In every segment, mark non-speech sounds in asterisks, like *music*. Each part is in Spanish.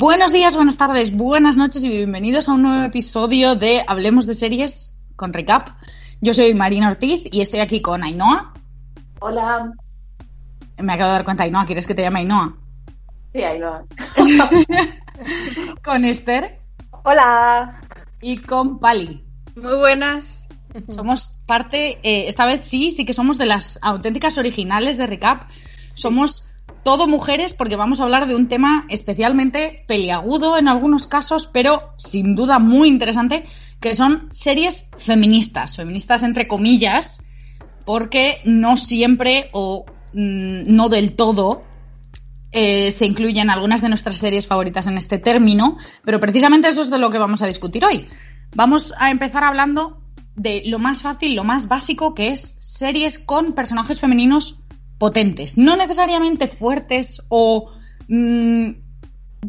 Buenos días, buenas tardes, buenas noches y bienvenidos a un nuevo episodio de Hablemos de Series con Recap. Yo soy Marina Ortiz y estoy aquí con Ainhoa. Hola. Me acabo de dar cuenta, Ainhoa, ¿quieres que te llame Ainhoa? Sí, Ainhoa. *laughs* con Esther. Hola. Y con Pali. Muy buenas. Somos parte, eh, esta vez sí, sí que somos de las auténticas originales de Recap. Somos todo mujeres porque vamos a hablar de un tema especialmente peliagudo en algunos casos, pero sin duda muy interesante, que son series feministas, feministas entre comillas, porque no siempre o mm, no del todo eh, se incluyen algunas de nuestras series favoritas en este término, pero precisamente eso es de lo que vamos a discutir hoy. Vamos a empezar hablando de lo más fácil, lo más básico, que es series con personajes femeninos potentes, no necesariamente fuertes o mmm,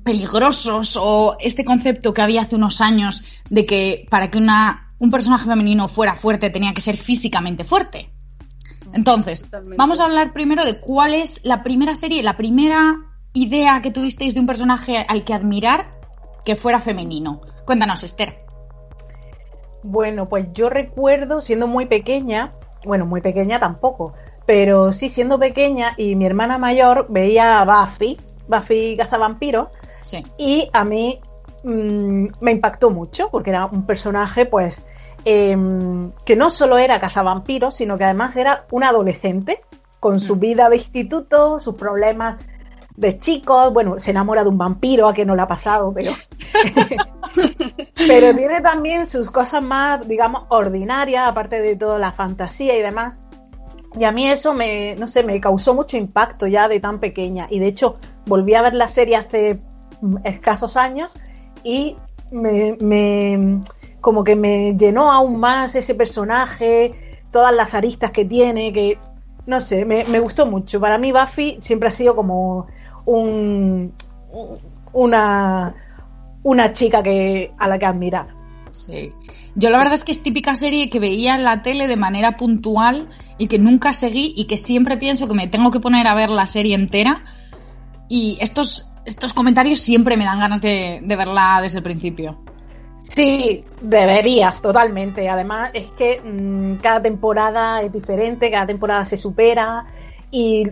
peligrosos o este concepto que había hace unos años de que para que una, un personaje femenino fuera fuerte tenía que ser físicamente fuerte. Entonces, Totalmente. vamos a hablar primero de cuál es la primera serie, la primera idea que tuvisteis de un personaje al que admirar que fuera femenino. Cuéntanos, Esther. Bueno, pues yo recuerdo siendo muy pequeña, bueno, muy pequeña tampoco, pero sí, siendo pequeña y mi hermana mayor veía a Buffy, Buffy Cazavampiro, sí. y a mí mmm, me impactó mucho porque era un personaje, pues, eh, que no solo era cazavampiros, sino que además era un adolescente con su vida de instituto, sus problemas de chicos, bueno, se enamora de un vampiro, a que no le ha pasado, pero *laughs* pero tiene también sus cosas más, digamos, ordinarias, aparte de toda la fantasía y demás. Y a mí eso me, no sé, me causó mucho impacto ya de tan pequeña. Y de hecho, volví a ver la serie hace escasos años y me, como que me llenó aún más ese personaje, todas las aristas que tiene, que no sé, me, me gustó mucho. Para mí Buffy siempre ha sido como un, una, una chica que, a la que admirar. Sí. Yo la verdad es que es típica serie que veía en la tele de manera puntual y que nunca seguí y que siempre pienso que me tengo que poner a ver la serie entera. Y estos, estos comentarios siempre me dan ganas de, de verla desde el principio. Sí, deberías, totalmente. Además, es que mmm, cada temporada es diferente, cada temporada se supera. Y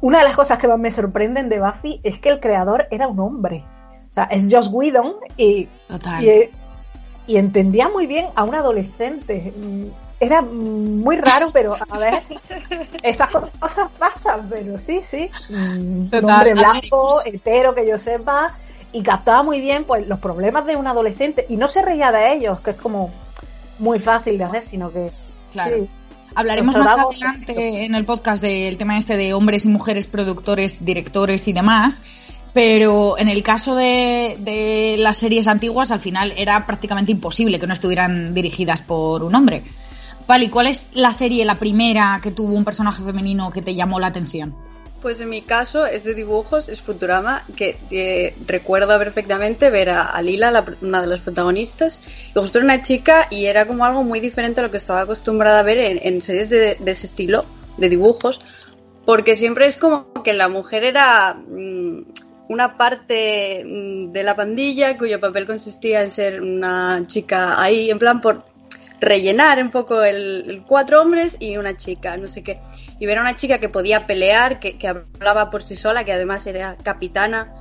una de las cosas que más me sorprenden de Buffy es que el creador era un hombre. O sea, es Joss Whedon y, Total. y, y entendía muy bien a un adolescente. Era muy raro, pero a ver, esas cosas pasan, pero sí, sí. Total. Un hombre blanco, hetero, que yo sepa, y captaba muy bien pues los problemas de un adolescente y no se reía de ellos, que es como muy fácil de hacer, sino que Claro. sí. Hablaremos más adelante en el podcast del tema este de hombres y mujeres productores, directores y demás. Pero en el caso de, las series antiguas, al final era prácticamente imposible que no estuvieran dirigidas por un hombre. Vale, ¿cuál es la serie, la primera que tuvo un personaje femenino que te llamó la atención? Pues en mi caso es de dibujos, es Futurama, que eh, recuerdo perfectamente ver a, a Lila, la, una de las protagonistas, y justo era una chica y era como algo muy diferente a lo que estaba acostumbrada a ver en, series de, ese estilo, de dibujos, porque siempre es como que la mujer era mmm, una parte mmm, de la pandilla cuyo papel consistía en ser una chica ahí, en plan por rellenar un poco el, el cuatro hombres y una chica, no sé qué y ver a una chica que podía pelear, que, que, hablaba por sí sola, que además era capitana,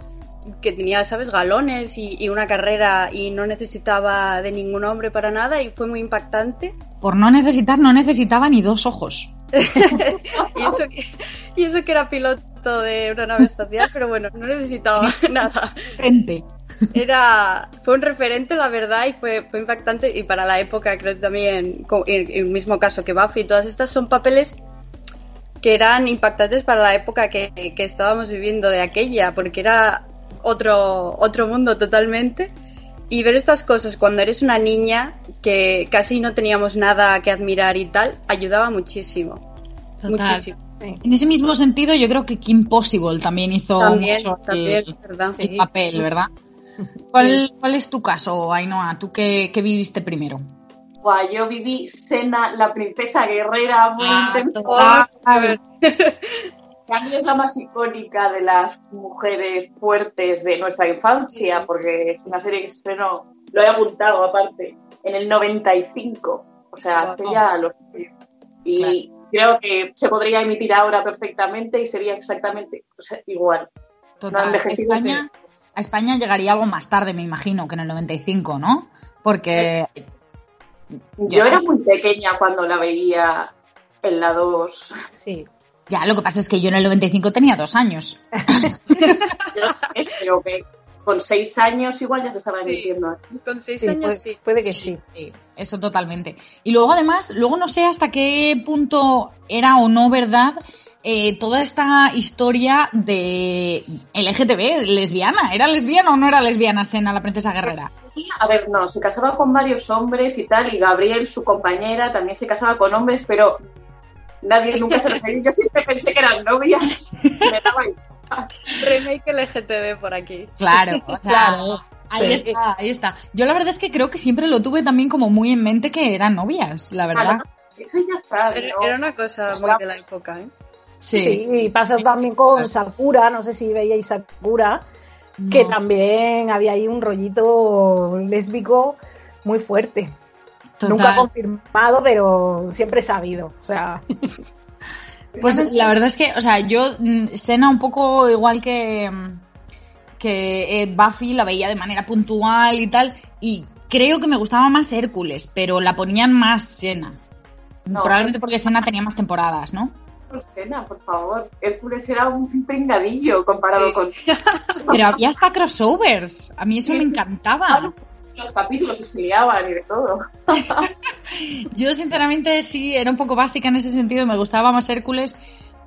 que tenía, ¿sabes?, galones y, y, una carrera y no necesitaba de ningún hombre para nada y fue muy impactante. Por no necesitar, no necesitaba ni dos ojos. *laughs* y, eso que, y eso que era piloto de una nave espacial, pero bueno, no necesitaba *laughs* nada. Gente. Era, fue un referente, la verdad, y fue, fue impactante. Y para la época, creo que también, en el mismo caso que Buffy, todas estas son papeles que eran impactantes para la época que, que estábamos viviendo de aquella, porque era otro, otro mundo totalmente. Y ver estas cosas cuando eres una niña que casi no teníamos nada que admirar y tal, ayudaba muchísimo. Total. Muchísimo. En ese mismo sentido, yo creo que Kim Possible también hizo También, mucho también, el, ¿verdad? el papel, ¿verdad? *laughs* ¿Cuál, ¿Cuál es tu caso, Ainhoa? ¿Tú qué, qué viviste primero? Buah, yo viví Sena, la princesa guerrera, muy Ah, intensa. *laughs* mí es la más icónica de las mujeres fuertes de nuestra infancia, porque es una serie que se estrenó, lo he apuntado aparte, en el 95, o sea, hace ya los Y creo que se podría emitir ahora perfectamente y sería exactamente o sea, igual. Total. España, a España llegaría algo más tarde, me imagino, que en el 95, ¿no? Porque Yo Ya. era muy pequeña cuando la veía en la 2. Sí. Ya lo que pasa es que yo en el 95 tenía dos años. *laughs* Yo sé, pero que con seis años igual ya se estaba Sí. emitiendo. Con seis Sí, años puede, sí. puede que sí. Sí, eso totalmente. Y luego además, luego no sé hasta qué punto era o no verdad eh, toda esta historia de LGTB, lesbiana. ¿Era lesbiana o no era lesbiana Sena, la princesa guerrera? A ver, no, se casaba con varios hombres y tal, y Gabriel, su compañera, también se casaba con hombres, pero nadie nunca se refería. Yo siempre pensé que eran novias. *laughs* Me daba igual. Remake LGTB por aquí. Claro, *laughs* o sea, Claro. ahí Sí. está, ahí está. Yo la verdad es que creo que siempre lo tuve también como muy en mente que eran novias, la verdad. Eso ya está. Era, ¿no? era una cosa muy de la época, ¿eh? Sí. y pasa también con Sakura, no sé si veíais Sakura, que también había ahí un rollito lésbico muy fuerte. Total. Nunca confirmado, pero siempre sabido. O sea, *laughs* Pues la verdad es que, o sea, yo, mm, Sena, un poco igual que, mm, que eh, Buffy, la veía de manera puntual y tal, y creo que me gustaba más Hércules, pero la ponían más Sena. No. Probablemente porque Sena tenía más temporadas, ¿no? Sena, por favor. Hércules era un pringadillo comparado Sí. con *laughs* Pero había hasta crossovers. A mí eso me encantaba. Los capítulos que se liaban y de todo. *laughs* Yo, sinceramente, sí, era un poco básica en ese sentido. Me gustaba más Hércules,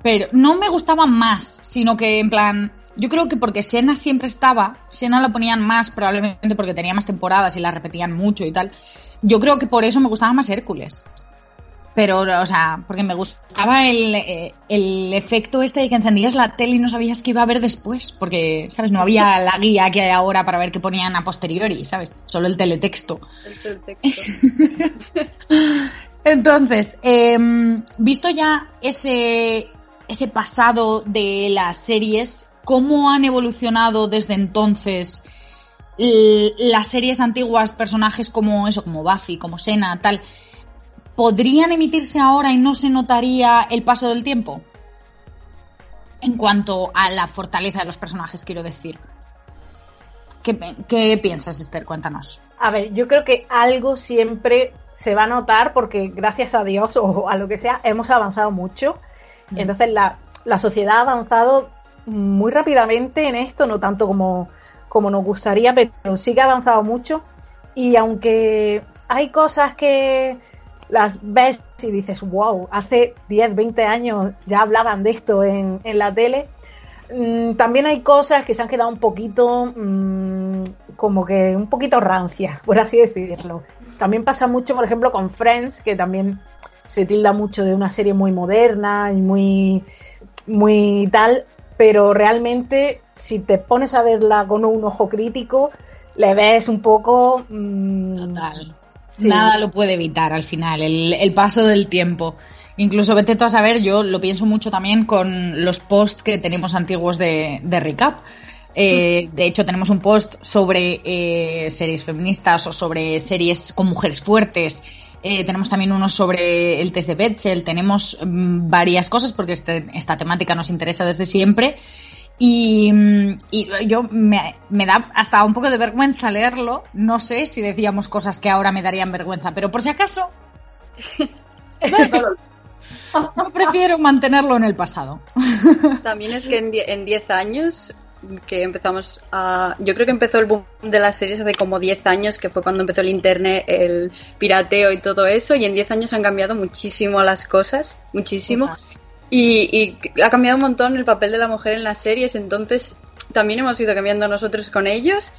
pero no me gustaba más, sino que, en plan, yo creo que porque Sena siempre estaba, Sena la ponían más, probablemente porque tenía más temporadas y la repetían mucho y tal. Yo creo que por eso me gustaba más Hércules. Pero, o sea, porque me gustaba el, eh, el efecto este de que encendías la tele y no sabías qué iba a ver después. Porque, ¿sabes? No había la guía que hay ahora para ver qué ponían a posteriori, ¿sabes? Solo el teletexto. El texto. *laughs* Entonces, em, visto ya ese, ese pasado de las series, ¿cómo han evolucionado desde entonces las series antiguas, personajes como eso, como Buffy, como Sena, tal? ¿Podrían emitirse ahora y no se notaría el paso del tiempo? En cuanto a la fortaleza de los personajes, quiero decir. ¿Qué, qué piensas, Esther? Cuéntanos. a ver, yo creo que algo siempre se va a notar porque gracias a Dios o a lo que sea, hemos avanzado mucho. Mm. Entonces la, la sociedad ha avanzado muy rápidamente en esto, no tanto como, como nos gustaría, pero sí que ha avanzado mucho. Y aunque hay cosas que las ves y dices, wow, hace 10, 20 años ya hablaban de esto en, en la tele, mm, también hay cosas que se han quedado un poquito, mm, como que un poquito rancias, por así decirlo. También pasa mucho, por ejemplo, con Friends, que también se tilda mucho de una serie muy moderna y muy, muy tal, pero realmente si te pones a verla con un ojo crítico, le ves un poco... mm. Sí. Nada lo puede evitar al final, el, el paso del tiempo. Incluso vete tú a saber, yo lo pienso mucho también con los posts que tenemos antiguos de, de recap. Eh, de hecho, tenemos un post sobre eh, series feministas o sobre series con mujeres fuertes. Eh, tenemos también uno sobre el test de Betchel. Tenemos mm, varias cosas porque este- esta temática nos interesa desde siempre. Y, y yo me, me da hasta un poco de vergüenza leerlo. No sé si decíamos cosas que ahora me darían vergüenza, pero por si acaso, *laughs* *laughs* yo prefiero mantenerlo en el pasado. *laughs* También es que en 10 años que empezamos a... Yo creo que empezó el boom de las series hace como 10 años, que fue cuando empezó el internet, el pirateo y todo eso, y en 10 años han cambiado muchísimo las cosas, muchísimo. Y, y ha cambiado un montón el papel de la mujer en las series, entonces también hemos ido cambiando nosotros con ellos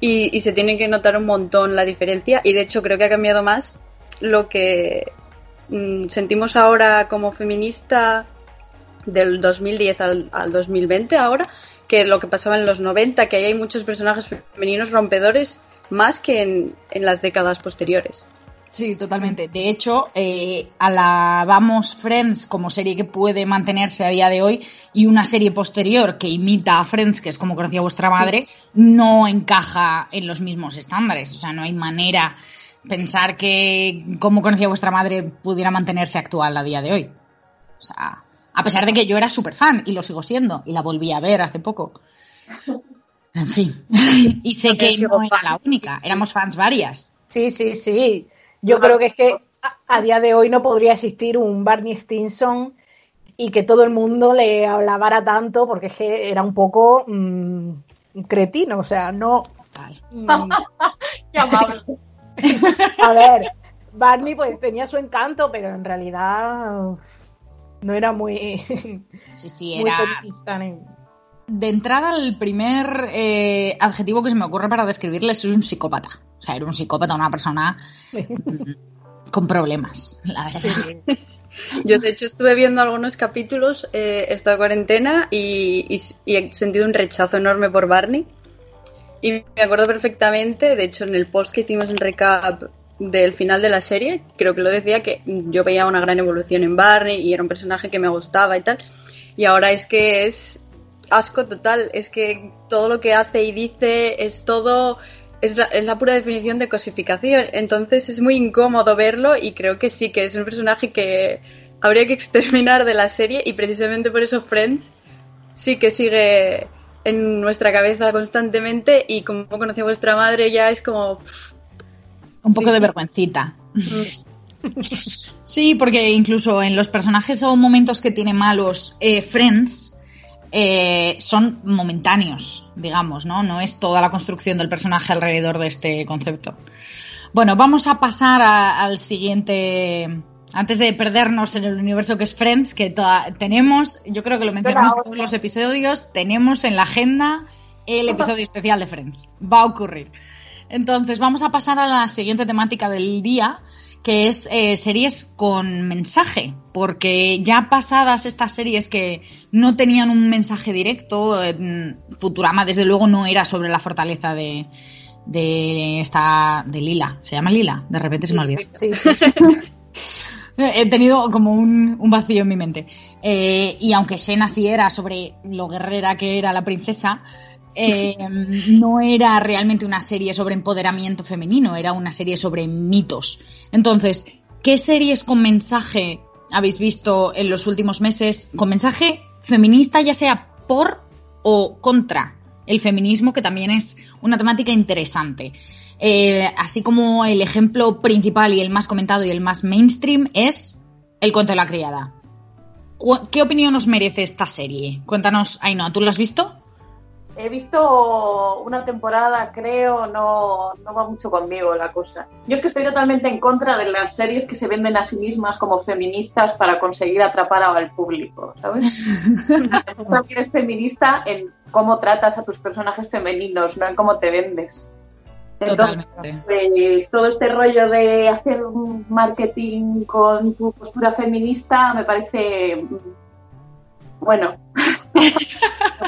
y, se tiene que notar un montón la diferencia y de hecho creo que ha cambiado más lo que mm, sentimos ahora como feminista del 2010 al, al 2020 ahora que lo que pasaba en los 90, que ahí hay muchos personajes femeninos rompedores más que en las décadas posteriores. Sí, totalmente. De hecho, eh, alabamos Friends como serie que puede mantenerse a día de hoy y una serie posterior que imita a Friends, que es como conocía vuestra madre, no encaja en los mismos estándares. O sea, no hay manera pensar que como conocía vuestra madre pudiera mantenerse actual a día de hoy. O sea, a pesar de que yo era súper fan y lo sigo siendo y la volví a ver hace poco. En fin. *laughs* y sé que no era la única, éramos fans varias. Sí, sí, sí. Yo creo que es que a, a día de hoy no podría existir un Barney Stinson y que todo el mundo le alabara tanto porque es que era un poco mm, un cretino, o sea, no... mm, *laughs* Qué amable. a ver, Barney pues tenía su encanto, pero en realidad no era muy, Sí, sí, muy era. De entrada, el primer eh, adjetivo que se me ocurre para describirle es un psicópata. Sea, era un psicópata, una persona *laughs* con problemas, la verdad. Yo, de hecho, estuve viendo algunos capítulos eh, esta cuarentena y, y- y he sentido un rechazo enorme por Barney. Y me acuerdo perfectamente, de hecho, en el post que hicimos en recap del final de la serie, creo que lo decía que yo veía una gran evolución en Barney y era un personaje que me gustaba y tal. Y ahora es que es asco total, es que todo lo que hace y dice es todo es la, es la pura definición de cosificación. Entonces es muy incómodo verlo y creo que sí que es un personaje que habría que exterminar de la serie y precisamente por eso Friends sí que sigue en nuestra cabeza constantemente y como conocí a vuestra madre ya es como... Un poco de vergüencita. *laughs* Sí, porque incluso en los personajes o momentos que tiene malos eh, Friends eh, son momentáneos, digamos, ¿no? No es toda la construcción del personaje alrededor de este concepto. Bueno, vamos a pasar a- al siguiente. Antes de perdernos en el universo que es Friends, que toda- tenemos, yo creo que lo mencionamos en todos los episodios, tenemos en la agenda el episodio especial de Friends. Va a ocurrir. Entonces, vamos a pasar a la siguiente temática del día, que es eh, series con mensaje, porque ya pasadas estas series que no tenían un mensaje directo, eh, Futurama desde luego no era sobre la fortaleza de, de esta de Lila, se llama Lila, de repente se me olvida. Sí, sí. *laughs* He tenido como un, un vacío en mi mente. Eh, y aunque Xena sí era sobre lo guerrera que era la princesa, eh, no era realmente una serie sobre empoderamiento femenino, era una serie sobre mitos. Entonces, ¿qué series con mensaje habéis visto en los últimos meses? Con mensaje feminista, ya sea por o contra el feminismo, que también es una temática interesante. Eh, así como el ejemplo principal y el más comentado y el más mainstream es El cuento de la criada. ¿Qué opinión os merece esta serie? Cuéntanos, Ainhoa, ¿tú la has visto? He visto una temporada, creo, no, no va mucho conmigo la cosa. Yo es que estoy totalmente en contra de las series que se venden a sí mismas como feministas para conseguir atrapar al público, ¿sabes? *laughs* Tú también eres feminista en cómo tratas a tus personajes femeninos, no en cómo te vendes. Entonces, pues todo este rollo de hacer un marketing con tu postura feminista me parece mm, bueno.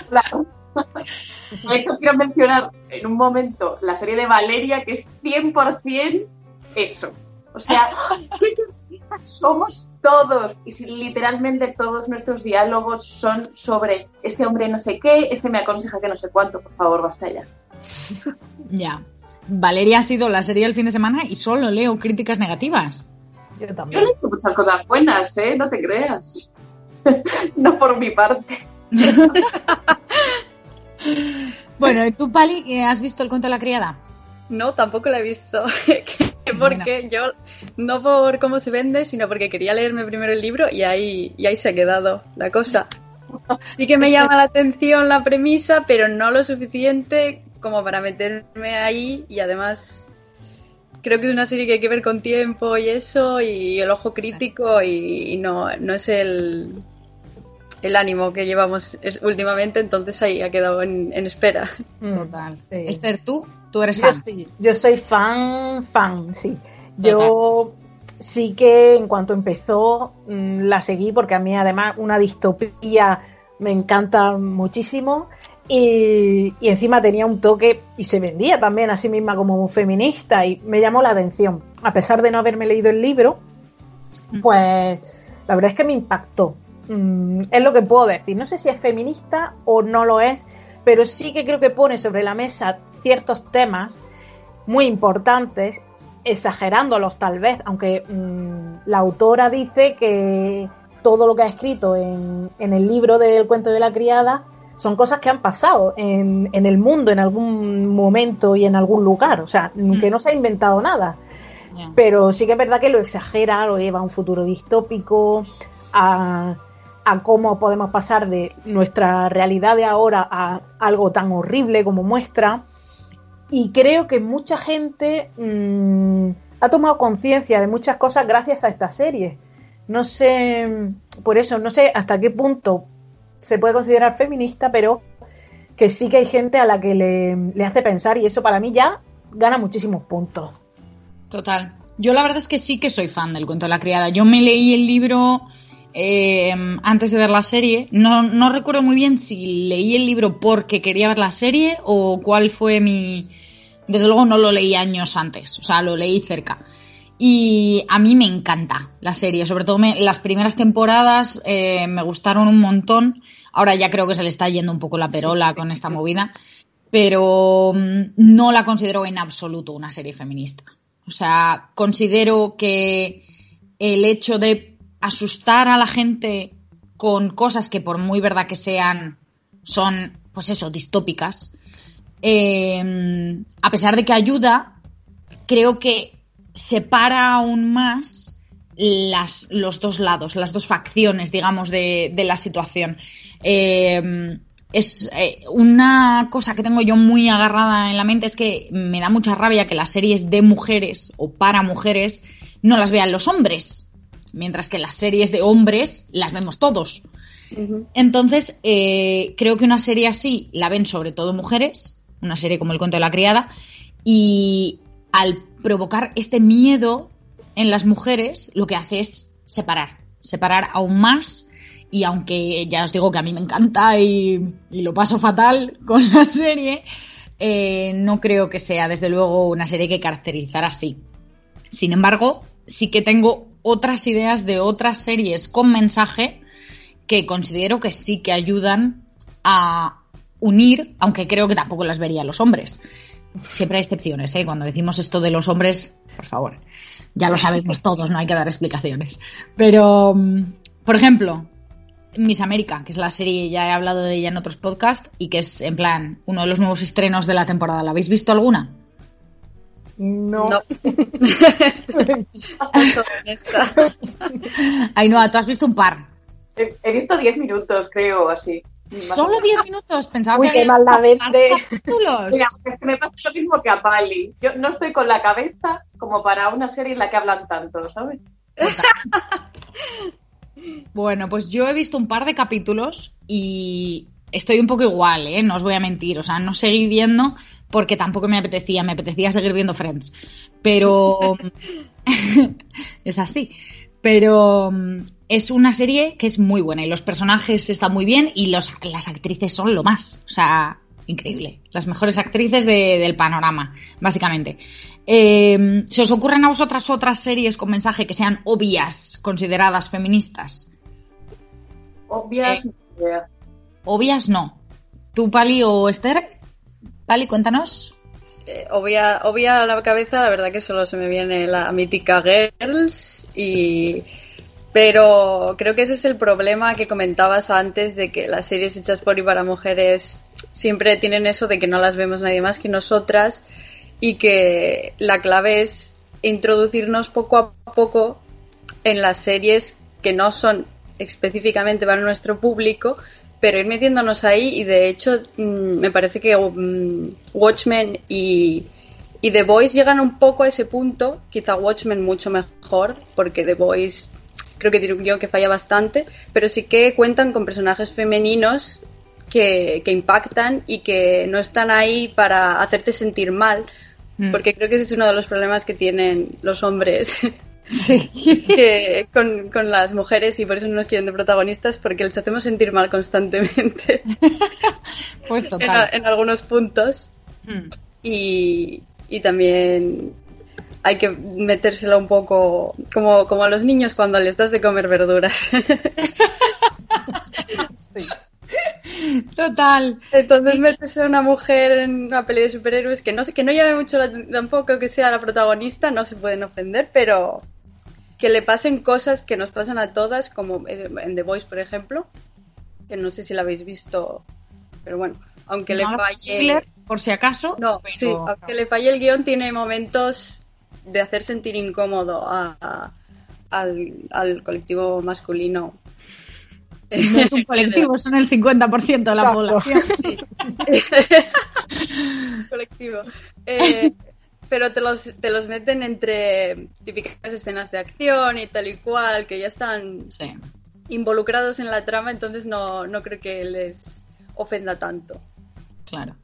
Claro. *laughs* *laughs* De hecho, quiero mencionar en un momento la serie de Valeria, que es 100% eso. O sea, *laughs* ¿qué feministas somos todos? Y si literalmente todos nuestros diálogos son sobre este hombre no sé qué, este me aconseja que no sé cuánto, por favor, basta ya. *laughs* Ya. Valeria ha sido la serie del fin de semana y solo leo críticas negativas. Yo Yo también. le he hecho muchas cosas buenas, ¿eh? No te creas. no por mi parte. Bueno, ¿y tú, Pali, eh, has visto el cuento de la criada? No, tampoco la he visto. *laughs* porque yo, no por cómo se vende, sino porque quería leerme primero el libro y ahí, y ahí se ha quedado la cosa. Sí que me llama la atención la premisa, pero no lo suficiente como para meterme ahí y además creo que es una serie que hay que ver con tiempo y eso, y el ojo crítico, y, y no, no es el, el ánimo que llevamos es- últimamente, entonces ahí ha quedado en, en espera. Mm, Total. sí. Esther, tú, tú eres Yo fan. sí, yo soy fan, fan, sí. Yo sí que en cuanto empezó mm, la seguí porque a mí además una distopía me encanta muchísimo y, y encima tenía un toque y se vendía también a sí misma como feminista y me llamó la atención. A pesar de no haberme leído el libro, pues la verdad es que me impactó. Mm, es lo que puedo decir. No sé si es feminista o no lo es, pero sí que creo que pone sobre la mesa ciertos temas muy importantes, exagerándolos tal vez, aunque mm, la autora dice que todo lo que ha escrito en, en el libro del cuento de la criada son cosas que han pasado en, en el mundo en algún momento y en algún lugar, o sea, que no se ha inventado nada. Pero sí que es verdad que lo exagera, lo lleva a un futuro distópico, a, a cómo podemos pasar de nuestra realidad de ahora a algo tan horrible como muestra. Y creo que mucha gente mm, ha tomado conciencia de muchas cosas gracias a esta serie. No sé, por eso, no sé hasta qué punto se puede considerar feminista, pero que sí que hay gente a la que le, le hace pensar y eso para mí ya gana muchísimos puntos. Total. Yo la verdad es que sí que soy fan del cuento de la criada. Yo me leí el libro eh, antes de ver la serie. No, no recuerdo muy bien si leí el libro porque quería ver la serie o cuál fue mi... Desde luego no lo leí años antes, o sea, lo leí cerca. Y a mí me encanta la serie, sobre todo me- las primeras temporadas eh, me gustaron un montón. Ahora ya creo que se le está yendo un poco la perola con esta *laughs* movida, pero mm, no la considero en absoluto una serie feminista. O sea, considero que el hecho de asustar a la gente con cosas que por muy verdad que sean, son, pues eso, distópicas, eh, a pesar de que ayuda, creo que separa aún más las, los dos lados, las dos facciones, digamos, de, la situación. Eh, es eh, una cosa que tengo yo muy agarrada en la mente es que me da mucha rabia que las series de mujeres o para mujeres no las vean los hombres, mientras que las series de hombres las vemos todos. Entonces, eh, creo que una serie así la ven sobre todo mujeres, una serie como El cuento de la criada, y al provocar este miedo en las mujeres, lo que hace es separar, separar aún más. Y aunque ya os digo que a mí me encanta y, y lo paso fatal *laughs* con la serie, eh, no creo que sea desde luego una serie que caracterizar así. Sin embargo, sí que tengo otras ideas de otras series con mensaje que considero que sí que ayudan a unir, aunque creo que tampoco las vería los hombres. Siempre hay excepciones, ¿eh? Cuando decimos esto de los hombres, por favor, ya lo sabemos todos, no hay que dar explicaciones. Pero, mm, por ejemplo, Miss América, que es la serie, ya he hablado de ella en otros podcasts, y que es, en plan, uno de los nuevos estrenos de la temporada. ¿La habéis visto alguna? No. No. *laughs* Honesta. Ainhoa, tú has visto un par. He, he visto 10 minutos, creo, así. Solo menos. 10 minutos, pensaba Uy, que qué había mal la visto vende. capítulos. Mira, es que me pasa lo mismo que a Pali. Yo no estoy con la cabeza como para una serie en la que hablan tanto, ¿sabes? *laughs* Bueno, pues yo he visto un par de capítulos y estoy un poco igual, ¿eh? No os voy a mentir. O sea, no seguí viendo porque tampoco me apetecía. Me apetecía seguir viendo Friends. Pero... *laughs* es así. Pero mm, es una serie que es muy buena y los personajes están muy bien y los, las actrices son lo más. O sea, increíble. Las mejores actrices de- del panorama, básicamente. Eh, ¿Se os ocurren a vosotras otras series con mensaje que sean obvias, consideradas feministas? Obvias, Eh. Obvias no. ¿Tú, Pali o Esther? Pali, cuéntanos. Eh, obvia, obvia a la cabeza, la verdad que solo se me viene la mítica Girls y... Pero creo que ese es el problema que comentabas antes de que las series hechas por y para mujeres siempre tienen eso de que no las vemos nadie más que nosotras y que la clave es introducirnos poco a poco en las series que no son específicamente para nuestro público, pero ir metiéndonos ahí y de hecho mm, me parece que mm, Watchmen y, Y The Voice llegan un poco a ese punto, quizá Watchmen mucho mejor, porque The Voice creo que tiene un guion que falla bastante, pero sí que cuentan con personajes femeninos que, que impactan y que no están ahí para hacerte sentir mal, Mm. porque creo que ese es uno de los problemas que tienen los hombres *laughs* que con, con las mujeres y por eso no nos quieren de protagonistas porque les hacemos sentir mal constantemente *laughs* Pues en, total. en algunos puntos Mm. y, y también hay que metérsela un poco como, como a los niños cuando les das de comer verduras. *laughs* Total. Entonces metes a una mujer en una peli de superhéroes que no sé, que no llame mucho la tampoco que sea la protagonista, no se pueden ofender, pero que le pasen cosas que nos pasan a todas, como en The Voice, por ejemplo, que no sé si la habéis visto, pero bueno, aunque le No falle... spoiler, por si acaso. No, pero- sí, aunque le falle el guion, tiene momentos de hacer sentir incómodo a- a- al, al colectivo masculino. No es un colectivo, son el 50% de la Exacto. población. *laughs* colectivo. Eh, pero te los, te los meten entre típicas escenas de acción y tal y cual, que ya están Sí. involucrados en la trama, entonces no, no creo que les ofenda tanto. Claro.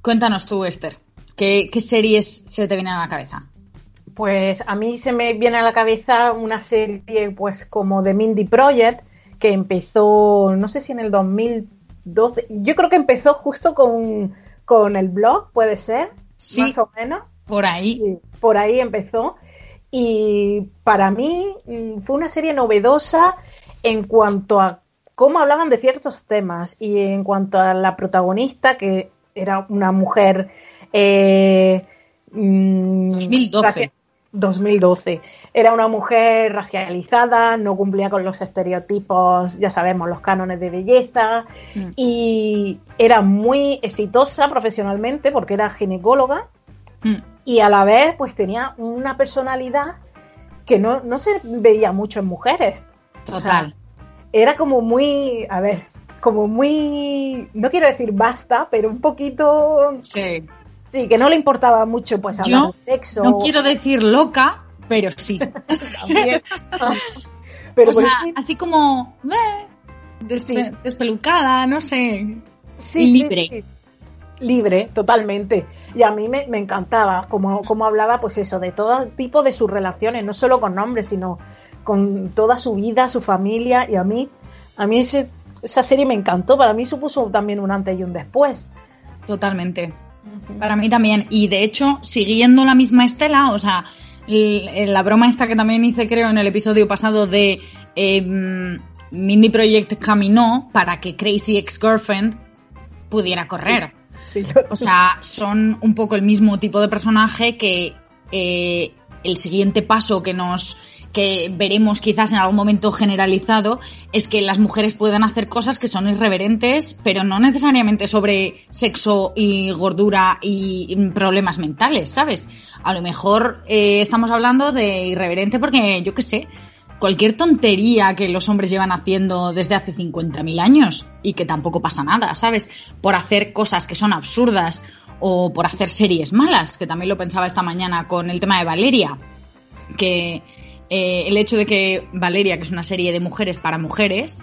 Cuéntanos tú, Esther. ¿Qué, qué series se te vienen a la cabeza? Pues a mí se me viene a la cabeza una serie pues como The Mindy Project que empezó, no sé si en el 2012, yo creo que empezó justo con, con el blog, puede ser, Sí. más o menos. Por ahí. Sí, por ahí empezó. Y para mí mm, fue una serie novedosa en cuanto a cómo hablaban de ciertos temas y en cuanto a la protagonista, que era una mujer. Eh, mm, 2012. racia- 2012. Era una mujer racializada, no cumplía con los estereotipos, ya sabemos, los cánones de belleza, Mm. y era muy exitosa profesionalmente porque era ginecóloga Mm. Y a la vez pues tenía una personalidad que no, no se veía mucho en mujeres. Total. Era como muy, a ver, como muy, no quiero decir basta, pero un poquito, Sí. sí, que no le importaba mucho pues hablar Yo de sexo. No quiero decir loca, pero sí. *laughs* pero o sea, eso- así como despe- Sí. despelucada, no sé. sí, sí, libre. sí. Libre, totalmente. Y a mí me, me encantaba como, como hablaba, pues eso, de todo tipo de sus relaciones, no solo con hombres, sino con toda su vida, su familia. Y a mí, a mí ese- esa serie me encantó. Para mí supuso también un antes y un después. Totalmente. Para mí también. Y de hecho, siguiendo la misma estela, o sea, la broma esta que también hice, creo, en el episodio pasado de eh, Mindy Project caminó para que Crazy Ex-Girlfriend pudiera correr. Sí, O sea, son un poco el mismo tipo de personaje que eh, el siguiente paso que nos que veremos quizás en algún momento generalizado es que las mujeres puedan hacer cosas que son irreverentes, pero no necesariamente sobre sexo y gordura y problemas mentales, ¿sabes? A lo mejor eh, estamos hablando de irreverente porque, yo qué sé, cualquier tontería que los hombres llevan haciendo desde hace 50.000 años y que tampoco pasa nada, ¿sabes? Por hacer cosas que son absurdas o por hacer series malas, que también lo pensaba esta mañana con el tema de Valeria, que eh, el hecho de que Valeria, que es una serie de mujeres para mujeres,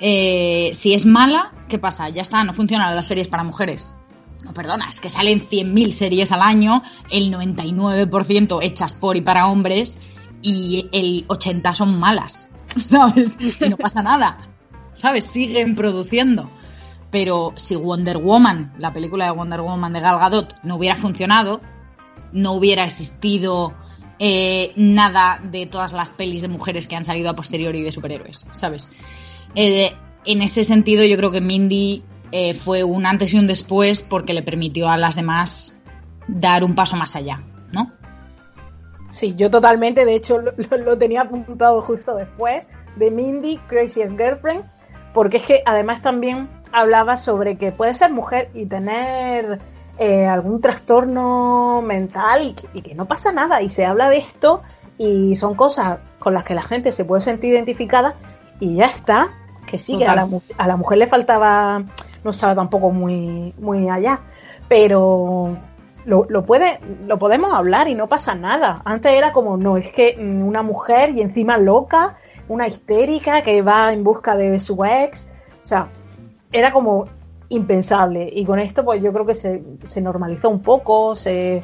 eh, si es mala, ¿qué pasa? Ya está, no funcionan las series para mujeres. No, perdona, es que salen 100.000 series al año, el 99% hechas por y para hombres y el 80 son malas, *laughs* ¿sabes? Y no pasa nada, ¿sabes? Siguen produciendo. Pero si Wonder Woman, la película de Wonder Woman de Gal Gadot, no hubiera funcionado, no hubiera existido eh, nada de todas las pelis de mujeres que han salido a posteriori de superhéroes, ¿sabes? Eh, en ese sentido, yo creo que Mindy eh, fue un antes y un después porque le permitió a las demás dar un paso más allá. Sí, yo totalmente, de hecho lo, lo- lo tenía apuntado justo después de Mindy, Craziest Girlfriend, porque es que además también hablaba sobre que puede ser mujer y tener eh, algún trastorno mental y que, y que no pasa nada, y se habla de esto y son cosas con las que la gente se puede sentir identificada y ya está, que sí, que a la, a la mujer le faltaba, no estaba tampoco muy, muy allá, pero lo, lo, puede, lo podemos hablar y no pasa nada. Antes era como, no, es que mm, una mujer y encima loca, una histérica que va en busca de su ex. O sea, era como impensable. Y con esto, pues yo creo que se, se normalizó un poco, se.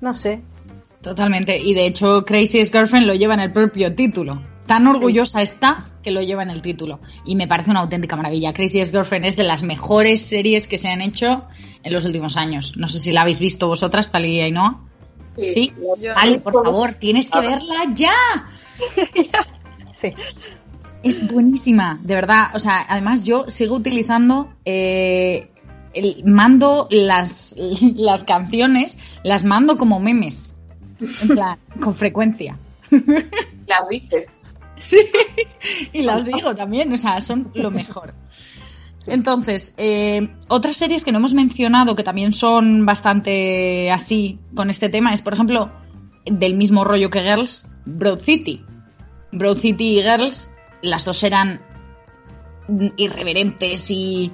No sé. Totalmente. Y de hecho, Crazy's Girlfriend lo lleva en el propio título. Tan orgullosa está que lo lleva en el título. Y me parece una auténtica maravilla. Crazy Girlfriend es de las mejores series que se han hecho en los últimos años. No sé si la habéis visto vosotras, Pali y Ainhoa. Sí. ¿Sí? Pali, por favor, tienes que verla ya. *laughs* sí. Es buenísima, de verdad. O sea, además yo sigo utilizando eh, el, mando las, *laughs* las canciones, las mando como memes. En plan, con frecuencia. *laughs* Las dices. *laughs* Sí, y las digo también, o sea, son lo mejor. Entonces, eh, otras series que no hemos mencionado que también son bastante así con este tema es, por ejemplo, del mismo rollo que Girls, Broad City. Broad City y Girls, las dos eran irreverentes y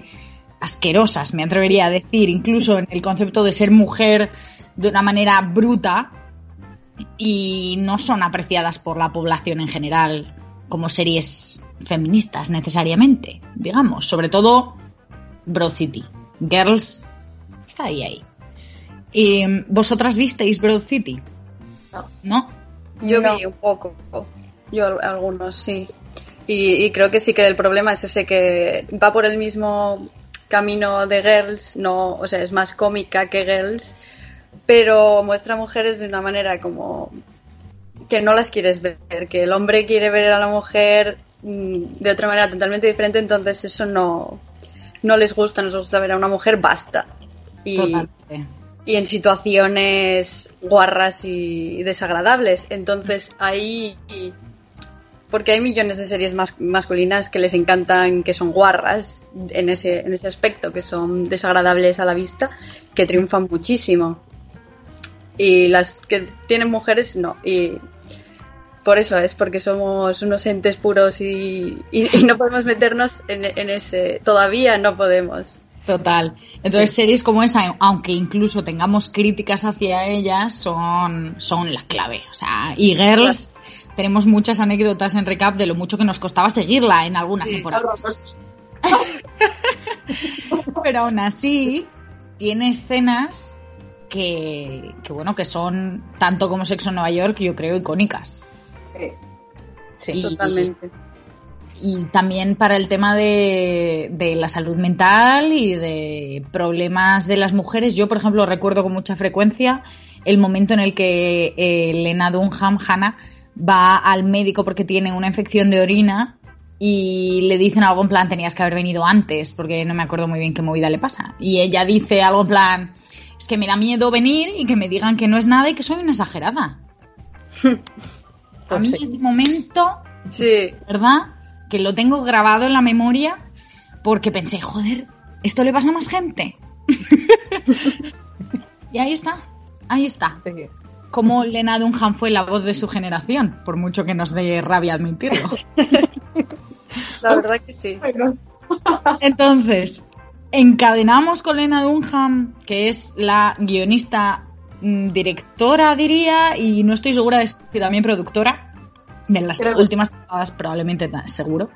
asquerosas, me atrevería a decir, incluso en el concepto de ser mujer de una manera bruta y no son apreciadas por la población en general como series feministas necesariamente, digamos, sobre todo Broad City. Girls está ahí ahí. ¿Y ¿Vosotras visteis Broad City? No. ¿No? Yo vi un poco. Yo algunos, sí. Y, creo que sí que el problema es ese que va por el mismo camino de Girls, no, o sea, es más cómica que Girls, pero muestra mujeres de una manera como que no las quieres ver, que el hombre quiere ver a la mujer mm, de otra manera totalmente diferente, entonces eso no, no les gusta, no les gusta ver a una mujer, basta. Y, y en situaciones guarras y desagradables. Entonces ahí, porque hay millones de series masculinas que les encantan, que son guarras en ese, en ese aspecto, que son desagradables a la vista, que triunfan muchísimo. Y las que tienen mujeres, no. Y por eso es, porque somos unos entes puros y, no podemos meternos en, ese. Todavía no podemos. Total. Entonces, series como esa, aunque incluso tengamos críticas hacia ellas, son, son la clave. O sea, y Girls, tenemos muchas anécdotas en recap de lo mucho que nos costaba seguirla en algunas temporadas. *laughs* Pero aún así, tiene escenas que, bueno, que son tanto como Sexo en Nueva York, yo creo, icónicas. Sí, totalmente. Y, también para el tema de, la salud mental y de problemas de las mujeres, yo, por ejemplo, recuerdo con mucha frecuencia el momento en el que eh, Lena Dunham, Hannah, va al médico porque tiene una infección de orina y le dicen algo en plan, tenías que haber venido antes, porque no me acuerdo muy bien qué movida le pasa. Y ella dice algo en plan, es que me da miedo venir y que me digan que no es nada y que soy una exagerada. *laughs* A mí ese momento, sí. ¿verdad? Que lo tengo grabado en la memoria porque pensé, joder, esto le pasa a más gente. *laughs* y ahí está, ahí está. Como Lena Dunham fue la voz de su generación, por mucho que nos dé rabia admitirlo. *laughs* la verdad que sí. *laughs* Entonces, encadenamos con Lena Dunham, que es la guionista, directora, diría, y no estoy segura de si también productora, de las últimas temporadas probablemente seguro,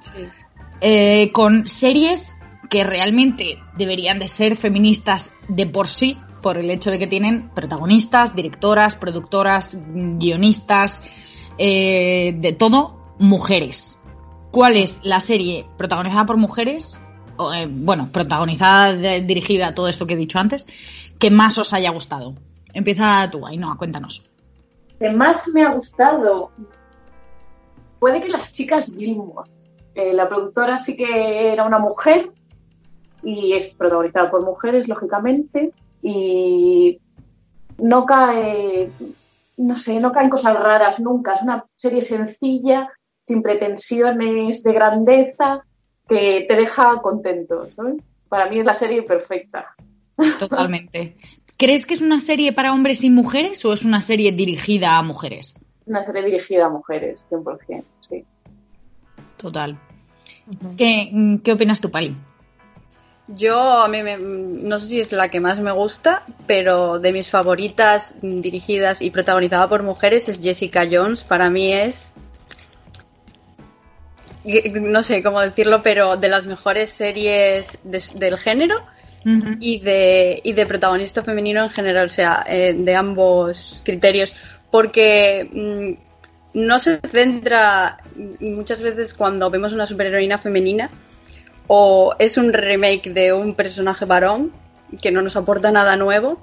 eh, con series que realmente deberían de ser feministas de por sí, por el hecho de que tienen protagonistas, directoras, productoras, guionistas, eh, de todo, mujeres. ¿Cuál es la serie protagonizada por mujeres eh, bueno, protagonizada, dirigida, todo esto que he dicho antes, que más os haya gustado. Empieza tú, Ainhoa, cuéntanos. Que más me ha gustado. Puede que las chicas Gilmore. Eh, la productora sí que era una mujer y es protagonizada por mujeres, lógicamente, y no cae, no sé, no caen cosas raras nunca. Es una serie sencilla, sin pretensiones de grandeza, que te deja contento. Para mí es la serie perfecta. Totalmente. ¿Crees que es una serie para hombres y mujeres o es una serie dirigida a mujeres? Una serie dirigida a mujeres, 100%, sí. Total. ¿Qué, ¿Qué, opinas tú, Pali? Yo, a mí me- no sé si es la que más me gusta, pero de mis favoritas dirigidas y protagonizada por mujeres es Jessica Jones. Para mí es, no sé cómo decirlo, pero de las mejores series de- del género Y de, y de protagonista femenino en general, o sea, eh, de ambos criterios, porque mm, no se centra muchas veces cuando vemos una superheroína femenina o es un remake de un personaje varón que no nos aporta nada nuevo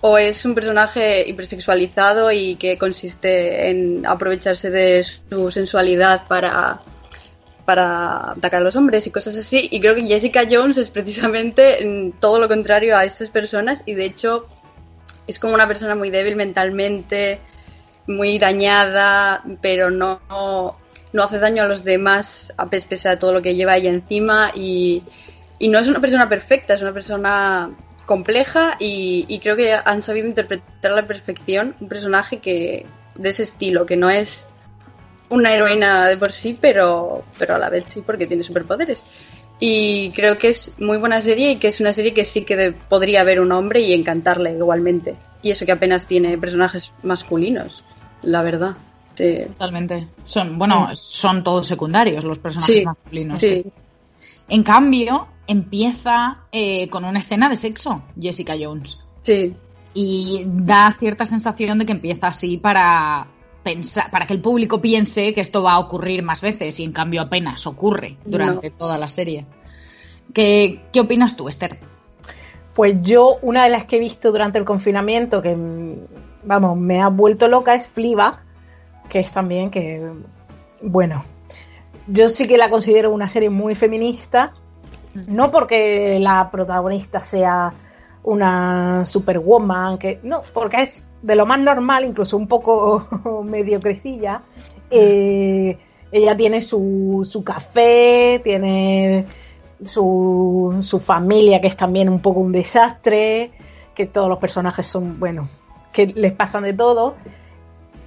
o es un personaje hipersexualizado y que consiste en aprovecharse de su sensualidad para para atacar a los hombres y cosas así. Y creo que Jessica Jones es precisamente mm, todo lo contrario a estas personas y de hecho es como una persona muy débil mentalmente, muy dañada, pero no, no hace daño a los demás a pes- pese a todo lo que lleva ella encima y, y no es una persona perfecta, es una persona compleja y, creo que han sabido interpretar la perfección un personaje que de ese estilo, que no es una heroína de por sí, pero, pero a la vez sí porque tiene superpoderes. Y creo que es muy buena serie y que es una serie que sí que de- podría ver un hombre y encantarle igualmente. Y eso que apenas tiene personajes masculinos, la verdad. Sí. Totalmente. Son, bueno, son todos secundarios los personajes Sí, masculinos. sí. En cambio, empieza eh, con una escena de sexo, Jessica Jones. Sí, Y da cierta sensación de que empieza así para pensar, para que el público piense que esto va a ocurrir más veces y en cambio apenas ocurre durante toda la serie. ¿Qué, ¿Qué opinas tú, Esther? Pues yo, una de las que he visto durante el confinamiento, que mm, vamos, me ha vuelto loca, es Fleabag, que es también que, bueno, yo sí que la considero una serie muy feminista, no porque la protagonista sea una superwoman, que no, porque es de lo más normal, incluso un poco *laughs* mediocrecilla. Eh, ella tiene su, su café, tiene su, su familia, que es también un poco un desastre, que todos los personajes son, bueno, que les pasan de todo.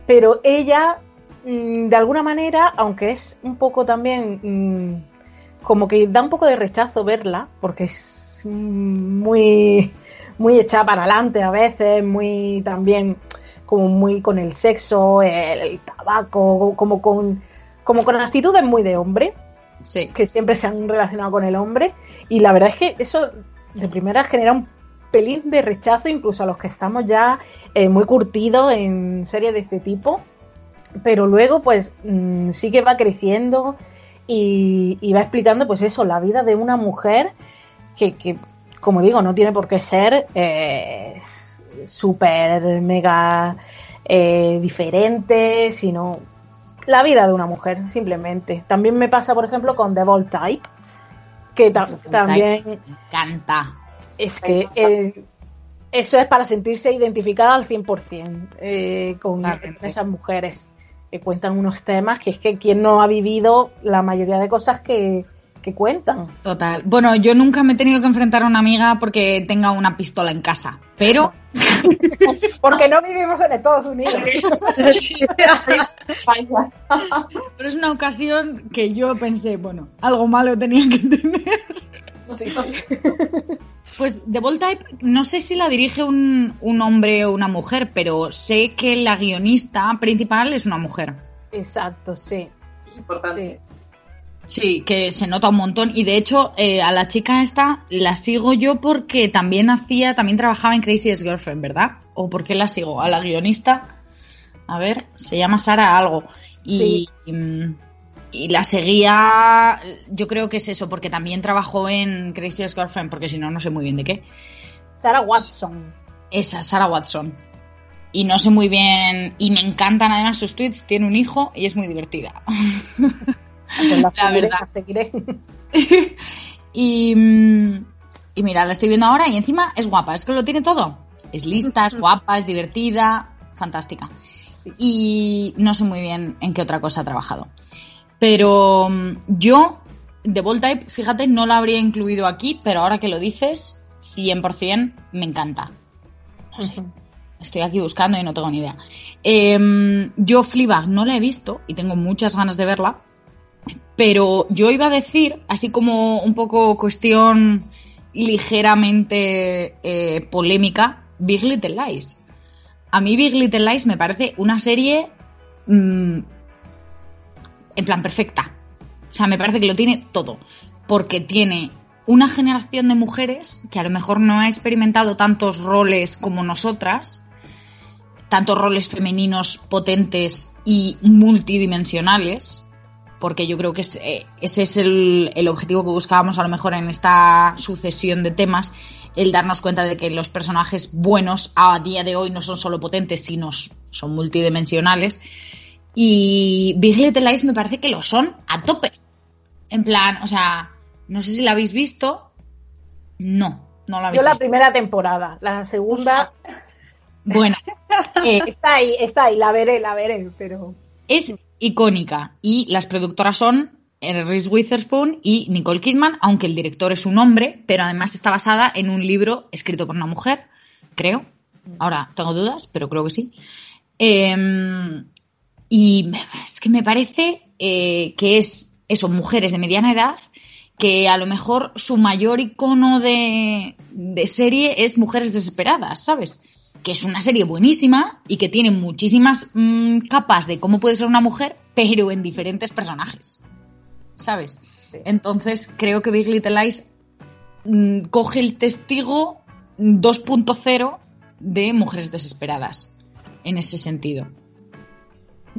Pero ella, mm, de alguna manera, aunque es un poco también mm, como que da un poco de rechazo verla, porque es muy, muy echada para adelante a veces, muy también como muy con el sexo, el, el tabaco, como con, como con actitudes muy de hombre Sí. que siempre se han relacionado con el hombre y la verdad es que eso de primera genera un pelín de rechazo incluso a los que estamos ya eh, muy curtidos en series de este tipo pero luego pues mm, sí que va creciendo y, y va explicando pues eso la vida de una mujer que, que, como digo no tiene por qué ser eh, súper mega eh, diferente sino la vida de una mujer, simplemente. También me pasa, por ejemplo, con The Bold Type, que ta- Bold Type. también Me encanta. es que eh, eso es para sentirse identificada al 100% eh, con esas mujeres que cuentan unos temas que es que quien no ha vivido la mayoría de cosas que, que cuentan. Total. Bueno, yo nunca me he tenido que enfrentar a una amiga porque tenga una pistola en casa, pero *laughs* Porque no vivimos en Estados Unidos. Pero es una ocasión que yo pensé, bueno, algo malo tenía que tener. Sí, sí. Pues The Bold Type, no sé si la dirige un, un hombre o una mujer, pero sé que la guionista principal es una mujer. Exacto, sí. Importante. sí. Sí, que se nota un montón. Y de hecho, eh, a la chica esta la sigo yo porque también hacía, también trabajaba en Crazy Girlfriend, ¿verdad? ¿O por qué la sigo? A la guionista. A ver, se llama Sara algo. Y, mm, y la seguía, yo creo que es eso, porque también trabajó en Crazy Girlfriend, porque si no, no sé muy bien de qué. Sarah Watson. Esa, Sarah Watson. Y no sé muy bien, y me encantan además sus tweets, tiene un hijo y es muy divertida. *laughs* La, verdad. seguiré. *laughs* y, mm, y mira, la estoy viendo ahora y encima es guapa, es que lo tiene todo. Es lista, es *laughs* guapa, es divertida, fantástica. Sí. Y no sé muy bien en qué otra cosa ha trabajado. Pero mm, yo, The Bold Type, fíjate, no la habría incluido aquí, pero ahora que lo dices, 100% me encanta. No sé. Estoy aquí buscando y no tengo ni idea. Em, yo Fleabag no la he visto y tengo muchas ganas de verla, pero yo iba a decir, así como un poco cuestión ligeramente eh, polémica, Big Little Lies. A mí Big Little Lies me parece una serie mm, en plan perfecta. O sea, me parece que lo tiene todo. Porque tiene una generación de mujeres que a lo mejor no ha experimentado tantos roles como nosotras, tantos roles femeninos potentes y multidimensionales, porque yo creo que eh, ese es el, el, objetivo que buscábamos a lo mejor en esta sucesión de temas, el darnos cuenta de que los personajes buenos a día de hoy no son solo potentes, sino son multidimensionales. Y Big Little Lies me parece que lo son a tope. En plan, o sea, no sé si la habéis visto. No, no la habéis Yo visto. la primera temporada, la segunda... Bueno, *laughs* eh, está ahí, está ahí, la veré, la veré, pero... es icónica y las productoras son Reese Witherspoon y Nicole Kidman, aunque el director es un hombre, pero además está basada en un libro escrito por una mujer, creo. Ahora tengo dudas, pero creo que sí. Eh, y es que me parece eh, que es eso, mujeres de mediana edad, que a lo mejor su mayor icono de, de serie es Mujeres Desesperadas, ¿sabes? Que es una serie buenísima y que tiene muchísimas mmm, capas de cómo puede ser una mujer, pero en diferentes personajes. ¿Sabes? Entonces creo que Big Little Lies mmm, coge el testigo 2.0 de mujeres desesperadas en ese sentido.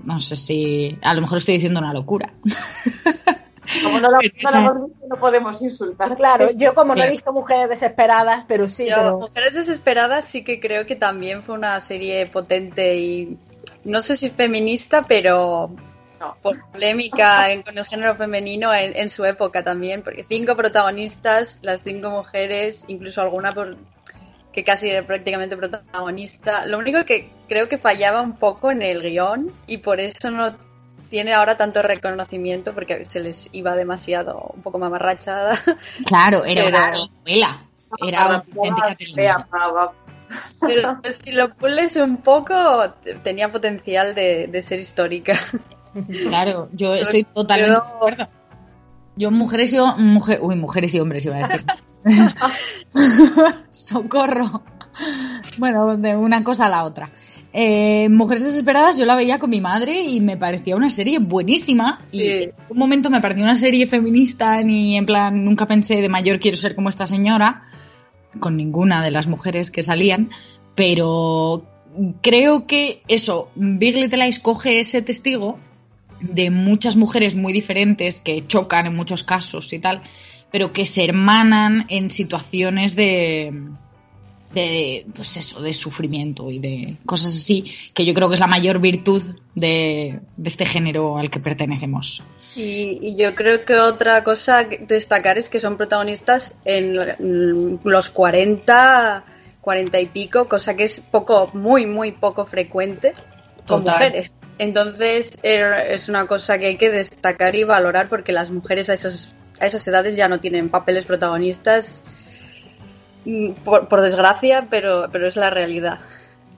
No sé si. A lo mejor estoy diciendo una locura. *laughs* Como no, la, no la hemos visto, no podemos insultar. Claro, *laughs* yo como no he visto Mujeres Desesperadas, pero sí. Yo, pero... Mujeres Desesperadas sí que creo que también fue una serie potente y no sé si feminista, pero no. por polémica *laughs* en, con el género femenino en, en, su época también, porque cinco protagonistas, las cinco mujeres, incluso alguna por que casi era prácticamente protagonista. Lo único que creo que fallaba un poco en el guion y por eso no tiene ahora tanto reconocimiento porque se les iba demasiado un poco mamarrachada. Claro, era pero... una novela. Era una auténtica Pero *laughs* si lo pules un poco, tenía potencial de, de ser histórica. Claro, yo estoy totalmente de acuerdo. Yo, mujeres y mujer, uy, mujeres y hombres iba a decir. *laughs* *laughs* Socorro. Bueno, de una cosa a la otra. Eh, Mujeres Desesperadas yo la veía con mi madre y me parecía una serie buenísima. Sí. Y en un momento me pareció una serie feminista ni en plan nunca pensé de mayor quiero ser como esta señora, con ninguna de las mujeres que salían, pero creo que eso, Big Little Lies coge ese testigo de muchas mujeres muy diferentes que chocan en muchos casos y tal, pero que se hermanan en situaciones de de pues eso, de sufrimiento y de cosas así, que yo creo que es la mayor virtud de, de este género al que pertenecemos. Y, y, yo creo que otra cosa que destacar es que son protagonistas en los 40, 40 y pico, cosa que es poco, muy, muy poco frecuente con Total. mujeres. Entonces es una cosa que hay que destacar y valorar porque las mujeres a, esos, a esas edades ya no tienen papeles protagonistas por, por, desgracia, pero, pero es la realidad.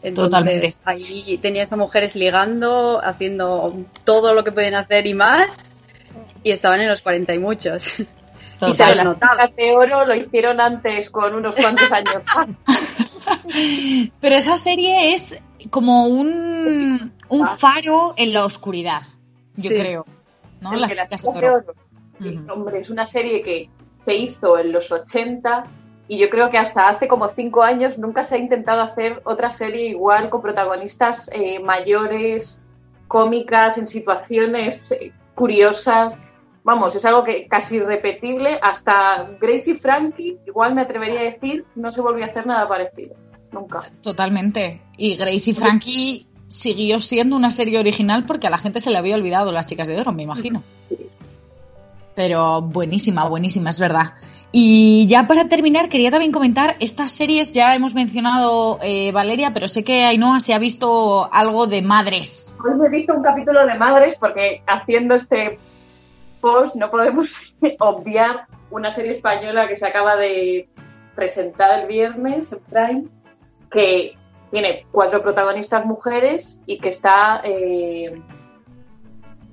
Entonces, Totalmente. ahí tenías a mujeres ligando, haciendo todo lo que pueden hacer y más, y estaban en los 40 y muchos. Total. *laughs* Y se las notaba. de oro lo hicieron antes con unos cuantos años *laughs* Pero esa serie es como un, un faro en la oscuridad, yo Sí. creo. ¿no? Las que las chicas de oro. oro. Sí, Ujú. Hombre, es una serie que se hizo en los 80 y yo creo que hasta hace como cinco años nunca se ha intentado hacer otra serie igual con protagonistas eh, mayores, cómicas, en situaciones eh, curiosas. Vamos, es algo que casi irrepetible. Hasta Gracie Frankie, igual me atrevería a decir, no se volvió a hacer nada parecido. Nunca. Totalmente. Y Gracie Frankie siguió siendo una serie original porque a la gente se le había olvidado las chicas de oro, me imagino. Pero buenísima, buenísima, es verdad. Y ya para terminar, quería también comentar, estas series ya hemos mencionado eh, Valeria, pero sé que Ainhoa se ha visto algo de madres. Hoy me he visto un capítulo de Madres porque haciendo este post no podemos *laughs* obviar una serie española que se acaba de presentar el viernes Prime, que tiene cuatro protagonistas mujeres y que está eh,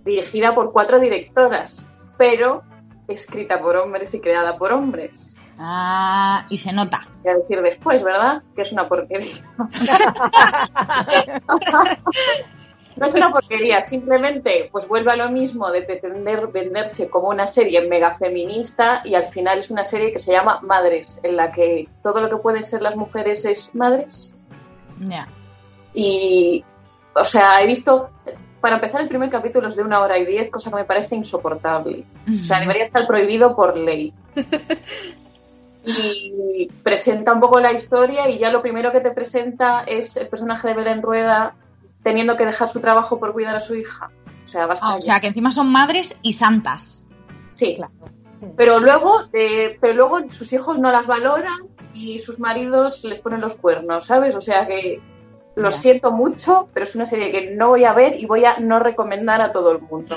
dirigida por cuatro directoras, pero escrita por hombres y creada por hombres. Ah, y se nota. Voy a decir después, ¿verdad? Que es una porquería. *laughs* no es una porquería, simplemente pues vuelve a lo mismo de pretender venderse como una serie mega feminista y al final es una serie que se llama Madres, en la que todo lo que pueden ser las mujeres es madres. Ya. Y, o sea, he visto, para empezar, el primer capítulo es de una hora y diez, cosa que me parece insoportable. O sea, debería estar prohibido por ley. *laughs* Y presenta un poco la historia y ya lo primero que te presenta es el personaje de Belén Rueda teniendo que dejar su trabajo por cuidar a su hija. O sea, Ah, o sea, que encima son madres y santas. sí, Claro. pero luego, eh, pero luego sus hijos no las valoran y sus maridos les ponen los cuernos, ¿sabes? O sea que lo siento mucho, pero es una serie que no voy a ver y voy a no recomendar a todo el mundo.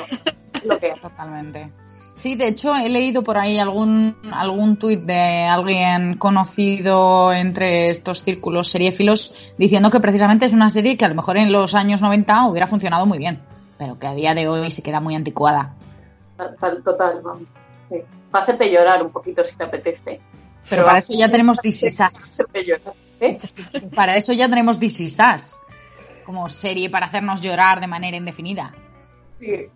Lo que *laughs* es. Totalmente. Sí, de hecho he leído por ahí algún, algún tuit de alguien conocido entre estos círculos seriéfilos diciendo que precisamente es una serie que a lo mejor en los años 90 hubiera funcionado muy bien, pero que a día de hoy se queda muy anticuada. Total, total, vamos. Sí. Para hacerte llorar un poquito si te apetece. Pero para eso ya tenemos This ¿eh? *laughs* Para eso ya tenemos This Is Us. Como serie para hacernos llorar de manera indefinida. Sí,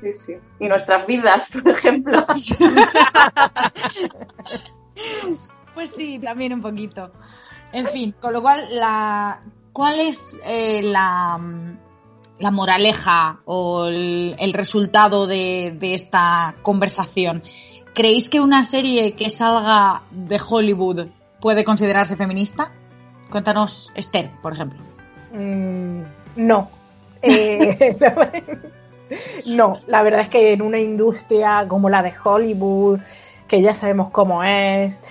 sí, sí. Y nuestras vidas, *laughs* por ejemplo. *laughs* Pues sí, también un poquito. En fin, con lo cual, la, ¿cuál es eh, la, la moraleja o el, el resultado de, de esta conversación? ¿Creéis que una serie que salga de Hollywood puede considerarse feminista? Cuéntanos, Esther, por ejemplo. Mm, no. Eh, *laughs* no, la verdad es que en una industria como la de Hollywood, que ya sabemos cómo es,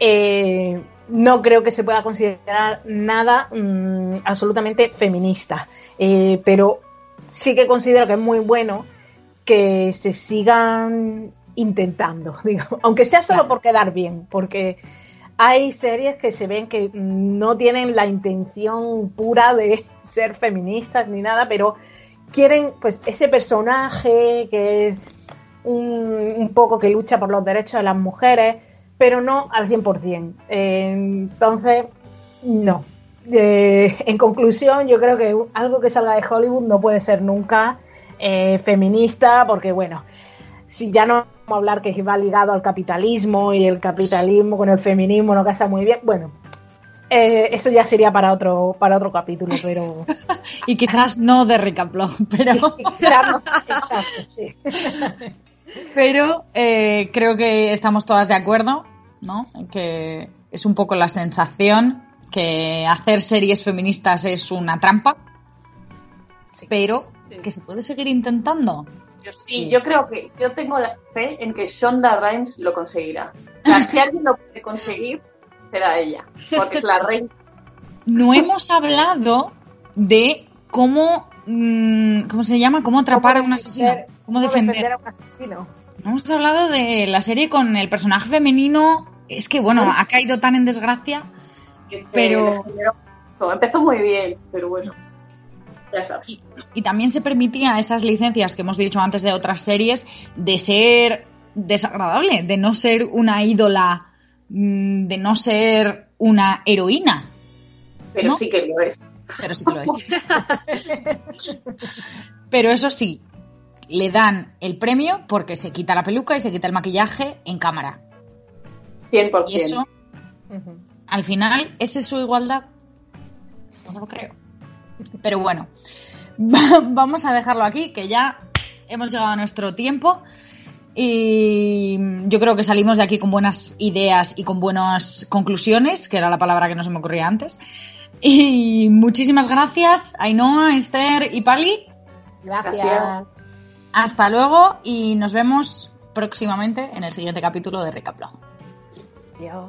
eh, no creo que se pueda considerar nada mm, absolutamente feminista. Eh, pero sí que considero que es muy bueno que se sigan intentando, *laughs* digamos, aunque sea solo Claro. por quedar bien, porque hay series que se ven que no tienen la intención pura de *laughs* ser feministas ni nada, pero quieren pues ese personaje que es un, poco que lucha por los derechos de las mujeres, pero no al 100%. Eh, entonces, no. Eh, en conclusión, yo creo que algo que salga de Hollywood no puede ser nunca eh, feminista, porque bueno, si ya no a hablar que va ligado al capitalismo y el capitalismo con el feminismo no casa muy bien, bueno, eh, eso ya sería para otro para otro capítulo, pero *laughs* Y quizás no de Recaplo, pero, *laughs* *laughs* pero eh, creo que estamos todas de acuerdo, ¿no? En Que es un poco la sensación que hacer series feministas es una trampa, pero que se puede seguir intentando. Yo sí, yo creo que yo tengo la fe en que Shonda Rhimes lo conseguirá. O sea, si alguien lo puede conseguir, será ella, porque es la reina. No hemos hablado de cómo, mm, ¿cómo se llama? ¿Cómo atrapar a un asesino? ¿Cómo defender? a un asesino? No hemos hablado de la serie con el personaje femenino. Es que, bueno, ha caído tan en desgracia. Pero- Empezó muy bien, pero bueno. Y, y también se permitía esas licencias que hemos dicho antes de otras series de ser desagradable, de no ser una ídola, mm, de no ser una heroína. Pero ¿no? sí que lo es. Pero sí que lo es. Pero eso sí, le dan el premio porque se quita la peluca y se quita el maquillaje en cámara. 100%. Y eso, al final, ¿es su igualdad? No lo creo. Pero bueno, va- *laughs* vamos a dejarlo aquí, que ya hemos llegado a nuestro tiempo. Y yo creo que salimos de aquí con buenas ideas y con buenas conclusiones, que era la palabra que no se me ocurría antes. Y muchísimas gracias, Ainhoa, Esther y Pali. Gracias. Gracias. Hasta luego y nos vemos próximamente en el siguiente capítulo de Recaplo. Adiós.